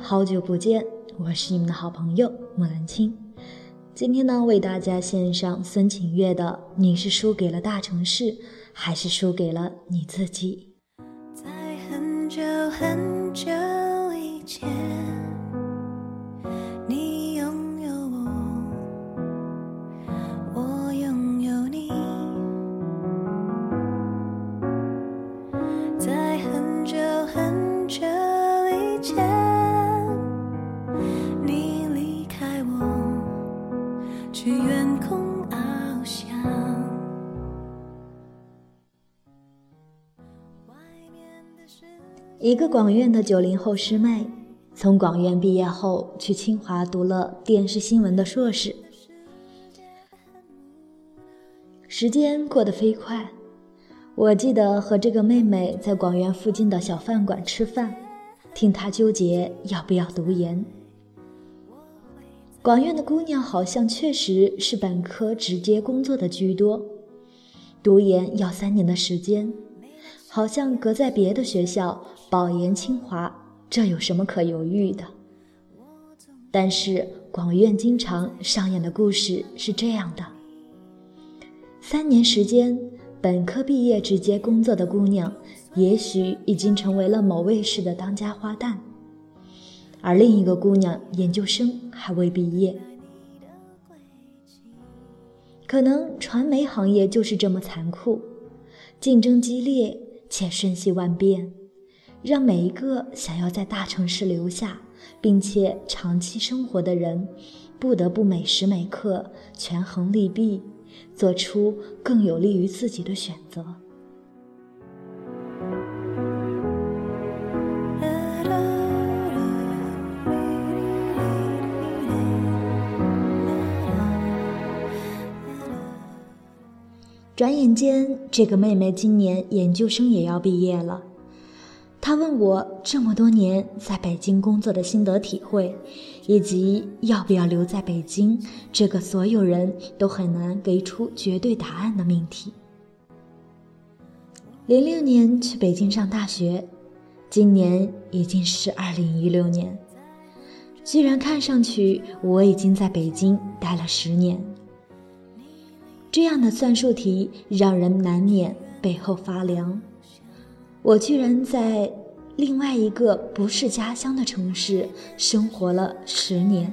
好久不见，我是你们的好朋友木兰青。今天呢，为大家献上孙晴月的《你是输给了大城市，还是输给了你自己》。在很久很久以前，一个广院的九零后师妹，从广院毕业后去清华读了电视新闻的硕士。时间过得飞快，我记得和这个妹妹在广院附近的小饭馆吃饭，听她纠结要不要读研。广院的姑娘好像确实是本科直接工作的居多，读研要三年的时间。好像隔在别的学校保研清华，这有什么可犹豫的？但是广院经常上演的故事是这样的：三年时间，本科毕业直接工作的姑娘，也许已经成为了某卫视的当家花旦，而另一个姑娘研究生还未毕业。可能传媒行业就是这么残酷，竞争激烈。且瞬息万变，让每一个想要在大城市留下并且长期生活的人，不得不每时每刻权衡利弊，做出更有利于自己的选择。转眼间，这个妹妹今年研究生也要毕业了。他问我这么多年在北京工作的心得体会，以及要不要留在北京这个所有人都很难给出绝对答案的命题。零六年去北京上大学，今年已经是二零一六年，虽然看上去我已经在北京待了十年。这样的算术题让人难免背后发凉。我居然在另外一个不是家乡的城市生活了十年。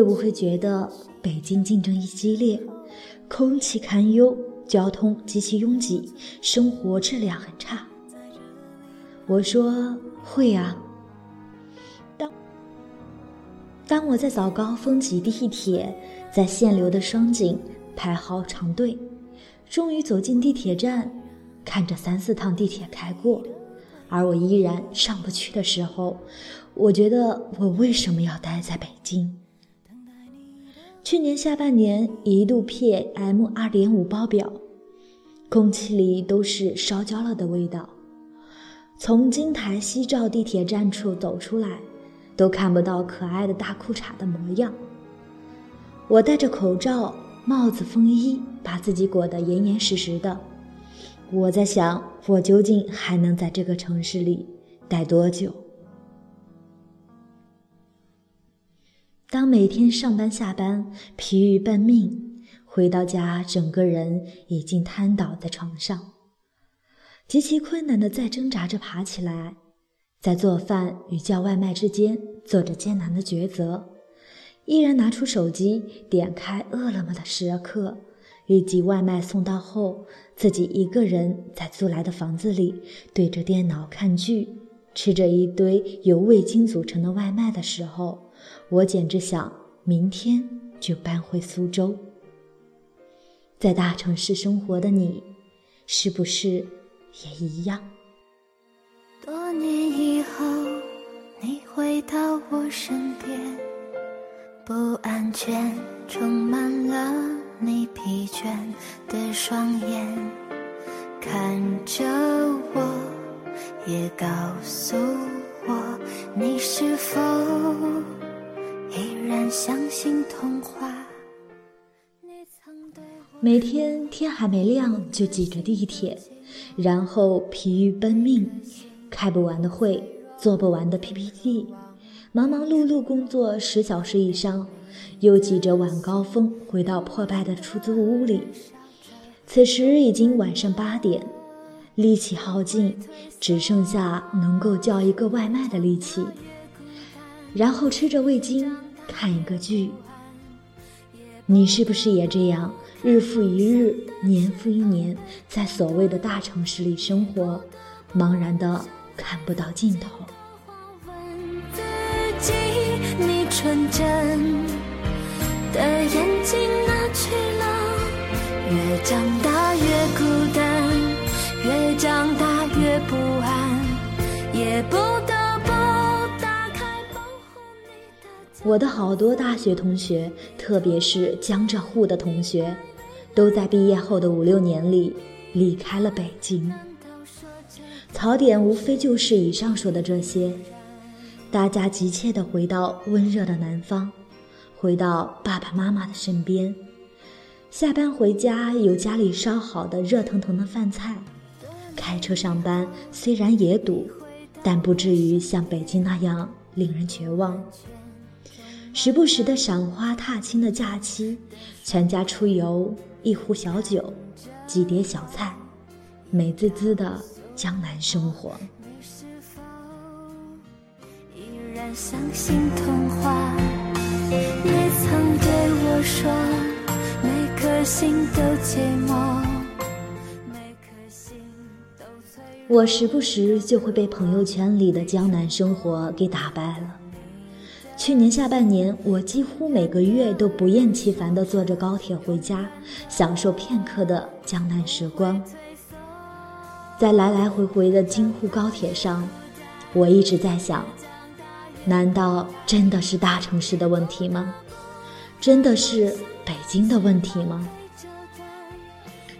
会不会觉得北京竞争激烈，空气堪忧，交通极其拥挤，生活质量很差。我说会啊。当当我在早高峰挤地铁，在限流的双井排好长队，终于走进地铁站，看着三四趟地铁开过，而我依然上不去的时候，我觉得我为什么要待在北京？去年下半年一度 PM 二点五爆表，空气里都是烧焦了的味道。从京台西照地铁站处走出来，都看不到可爱的大裤衩的模样。我戴着口罩、帽子、风衣，把自己裹得严严实实的。我在想，我究竟还能在这个城市里待多久？当每天上班下班疲于奔命，回到家，整个人已经瘫倒在床上，极其困难的在挣扎着爬起来，在做饭与叫外卖之间做着艰难的抉择，依然拿出手机点开饿了么的时刻，以及外卖送到后，自己一个人在租来的房子里对着电脑看剧，吃着一堆由味精组成的外卖的时候。我简直想明天就搬回苏州。在大城市生活的你，是不是也一样？多年以后，你回到我身边，不安全充满了你疲倦的双眼，看着我，也告诉我，你是否？每天天还没亮就挤着地铁，然后疲于奔命，开不完的会，做不完的 PPT。忙忙碌碌工作十小时以上，又挤着晚高峰回到破败的出租屋里。此时已经晚上八点，力气耗尽，只剩下能够叫一个外卖的力气。然后吃着味精看一个剧。你是不是也这样，日复一日，年复一年，在所谓的大城市里生活，茫然的看不到尽头？纯真的眼睛哪去了？越长大越孤单，越长大越不安，也不得我的好多大学同学，特别是江浙沪的同学，都在毕业后的五六年里离开了北京。槽点无非就是以上说的这些。大家急切地回到温热的南方，回到爸爸妈妈的身边。下班回家有家里烧好的热腾腾的饭菜。开车上班虽然也堵，但不至于像北京那样令人绝望。时不时的赏花踏青的假期，全家出游，一壶小酒，几碟小菜，美滋滋的江南生活。依然相信童话。你曾对我说，每颗心都寂寞，每颗心都脆弱。我时不时就会被朋友圈里的江南生活给打败了。去年下半年，我几乎每个月都不厌其烦地坐着高铁回家，享受片刻的江南时光。在来来回回的京沪高铁上，我一直在想。难道真的是大城市的问题吗？真的是北京的问题吗？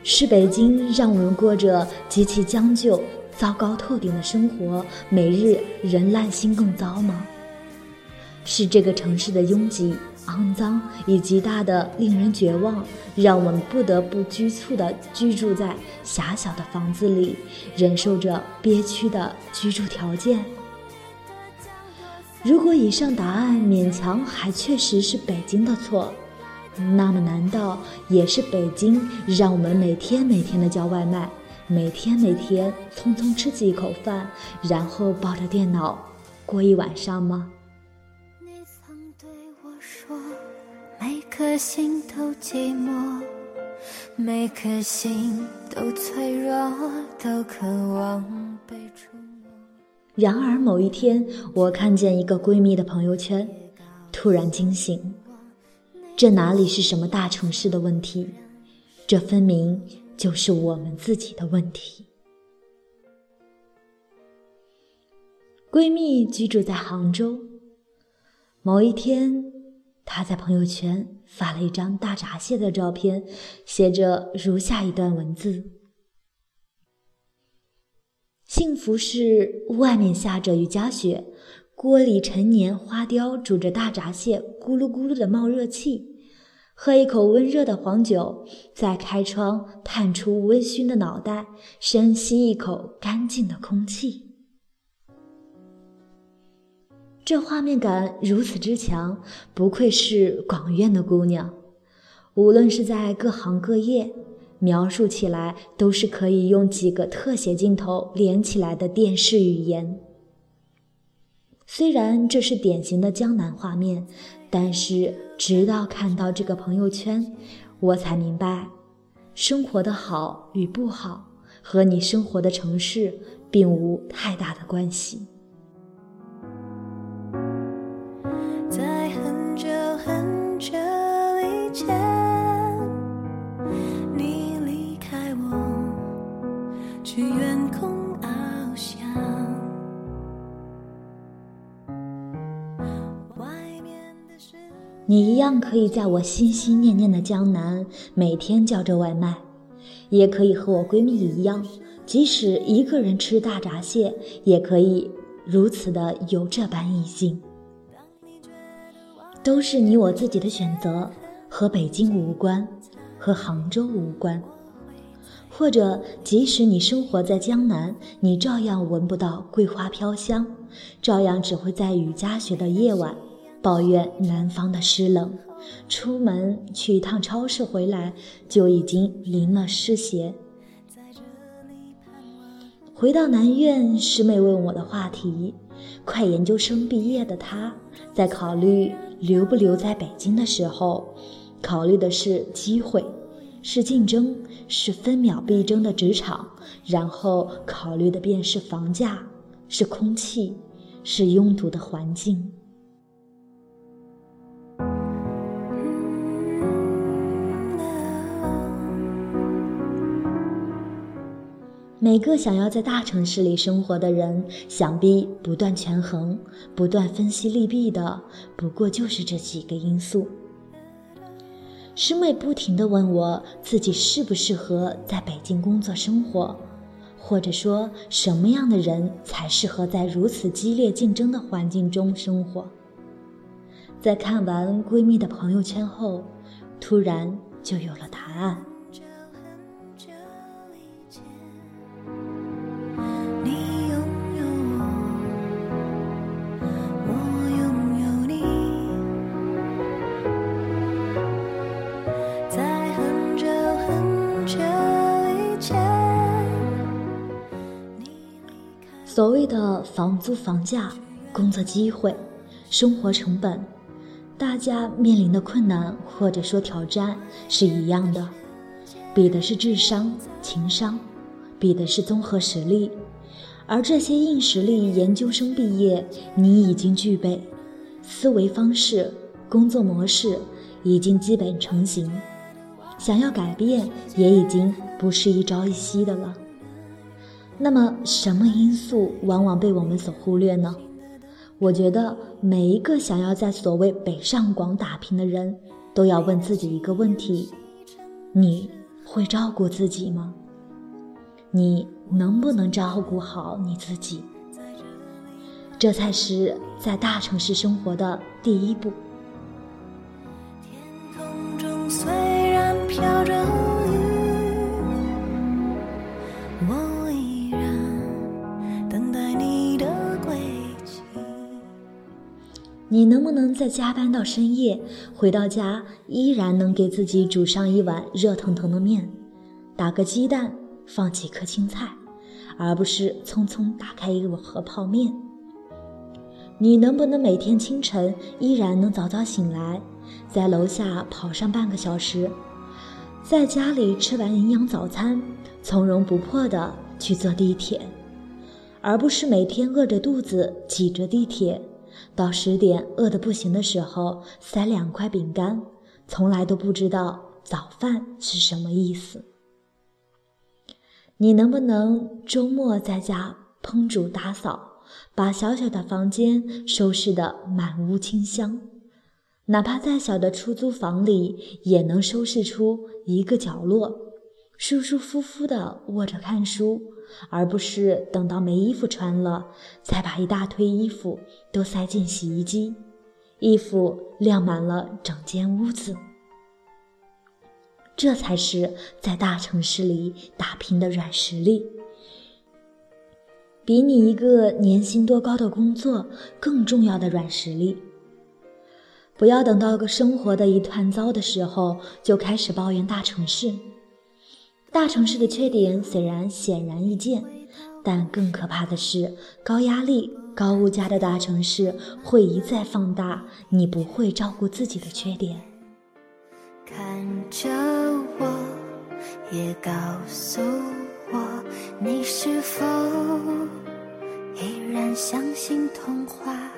是北京让我们过着极其将就、糟糕透顶的生活，每日人烂心更糟吗？是这个城市的拥挤、肮脏以及大的令人绝望，让我们不得不局促地居住在狭小的房子里，忍受着憋屈的居住条件？如果以上答案勉强还确实是北京的错，那么难道也是北京让我们每天每天的叫外卖，每天每天匆匆吃几口饭，然后抱着电脑过一晚上吗？颗心都寂寞，每颗心都脆弱，都渴望被触摸。然而某一天，我看见一个闺蜜的朋友圈，突然惊醒：这哪里是什么大城市的问题？这分明就是我们自己的问题。闺蜜居住在杭州，某一天，她在朋友圈发了一张大闸蟹的照片，写着如下一段文字。幸福是外面下着雨夹雪，锅里陈年花雕煮着大闸蟹，咕噜咕噜的冒热气。喝一口温热的黄酒，再开窗探出微醺的脑袋，深吸一口干净的空气。这画面感如此之强，不愧是广院的姑娘。无论是在各行各业。描述起来都是可以用几个特写镜头连起来的电视语言。虽然这是典型的江南画面，但是直到看到这个朋友圈，我才明白，生活的好与不好和你生活的城市并无太大的关系。你一样可以在我心心念念的江南每天叫着外卖，也可以和我闺蜜一样，即使一个人吃大闸蟹，也可以如此的有这般意境。都是你我自己的选择，和北京无关，和杭州无关。或者，即使你生活在江南，你照样闻不到桂花飘香，照样只会在雨夹雪的夜晚。抱怨南方的湿冷，出门去一趟超市回来就已经淋了湿鞋。回到南院，师妹问我的话题，快研究生毕业的她，在考虑留不留在北京的时候，考虑的是机会，是竞争，是分秒必争的职场，然后考虑的便是房价，是空气，是拥堵的环境。每个想要在大城市里生活的人，想必不断权衡、不断分析利弊的，不过就是这几个因素。师妹不停地问我自己适不适合在北京工作生活，或者说什么样的人才适合在如此激烈竞争的环境中生活。在看完闺蜜的朋友圈后，突然就有了答案。所谓的房租、房价、工作机会、生活成本，大家面临的困难或者说挑战是一样的，比的是智商、情商，比的是综合实力。而这些硬实力，研究生毕业你已经具备，思维方式、工作模式已经基本成型，想要改变也已经不是一朝一夕的了。那么，什么因素往往被我们所忽略呢？我觉得每一个想要在所谓北上广打拼的人，都要问自己一个问题：你会照顾自己吗？你能不能照顾好你自己？这才是在大城市生活的第一步。天空中虽然飘着。你能不能在加班到深夜，回到家依然能给自己煮上一碗热腾腾的面，打个鸡蛋，放几颗青菜，而不是匆匆打开一盒泡面？你能不能每天清晨依然能早早醒来，在楼下跑上半个小时，在家里吃完营养早餐，从容不迫地去坐地铁，而不是每天饿着肚子挤着地铁？到十点饿得不行的时候，塞两块饼干，从来都不知道早饭是什么意思。你能不能周末在家烹煮打扫，把小小的房间收拾得满屋清香？哪怕再小的出租房里，也能收拾出一个角落。舒舒服服的窝着看书，而不是等到没衣服穿了，才把一大堆衣服都塞进洗衣机，衣服晾满了整间屋子。这才是在大城市里打拼的软实力，比你一个年薪多高的工作更重要的软实力。不要等到个生活的一团糟的时候，就开始抱怨大城市。大城市的缺点虽然显然易见，但更可怕的是，高压力、高物价的大城市会一再放大你不会照顾自己的缺点。看着我，也告诉我，你是否依然相信童话？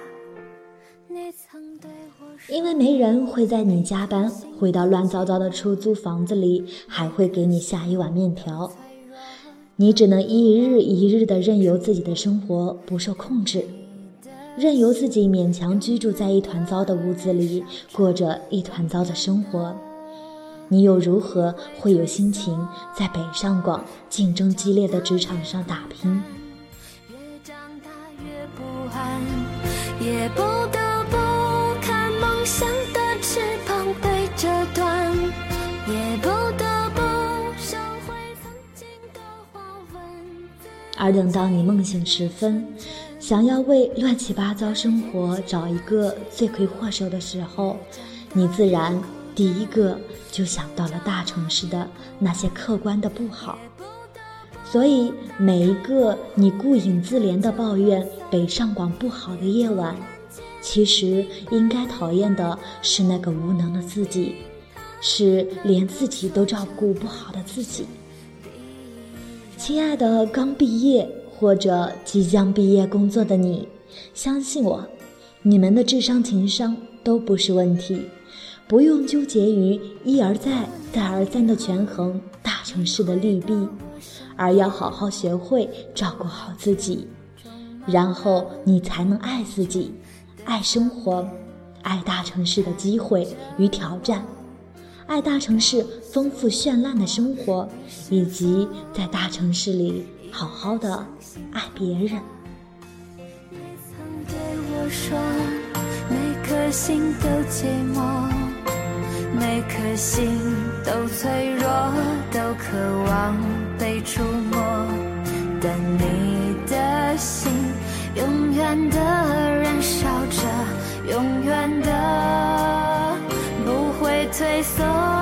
因为没人会在你加班回到乱糟糟的出租房子里，还会给你下一碗面条，你只能一日一日的任由自己的生活不受控制。任由自己勉强居住在一团糟的屋子里，过着一团糟的生活，你又如何会有心情在北上广竞争激烈的职场上打拼？越长大越不安，也不而等到你梦醒时分，想要为乱七八糟生活找一个罪魁祸首的时候，你自然第一个就想到了大城市的那些客观的不好。所以，每一个你顾影自怜的抱怨北上广不好的夜晚，其实应该讨厌的是那个无能的自己，是连自己都照顾不好的自己。亲爱的，刚毕业或者即将毕业工作的你，相信我，你们的智商情商都不是问题，不用纠结于一而再、再而三的权衡大城市的利弊，而要好好学会照顾好自己，然后你才能爱自己，爱生活，爱大城市的机会与挑战。爱大城市丰富绚烂的生活，以及在大城市里好好的爱别人。你曾对我说，每颗心都寂寞，每颗心都脆弱，都渴望被触摸。但你的心永远的燃烧着，永远的退缩。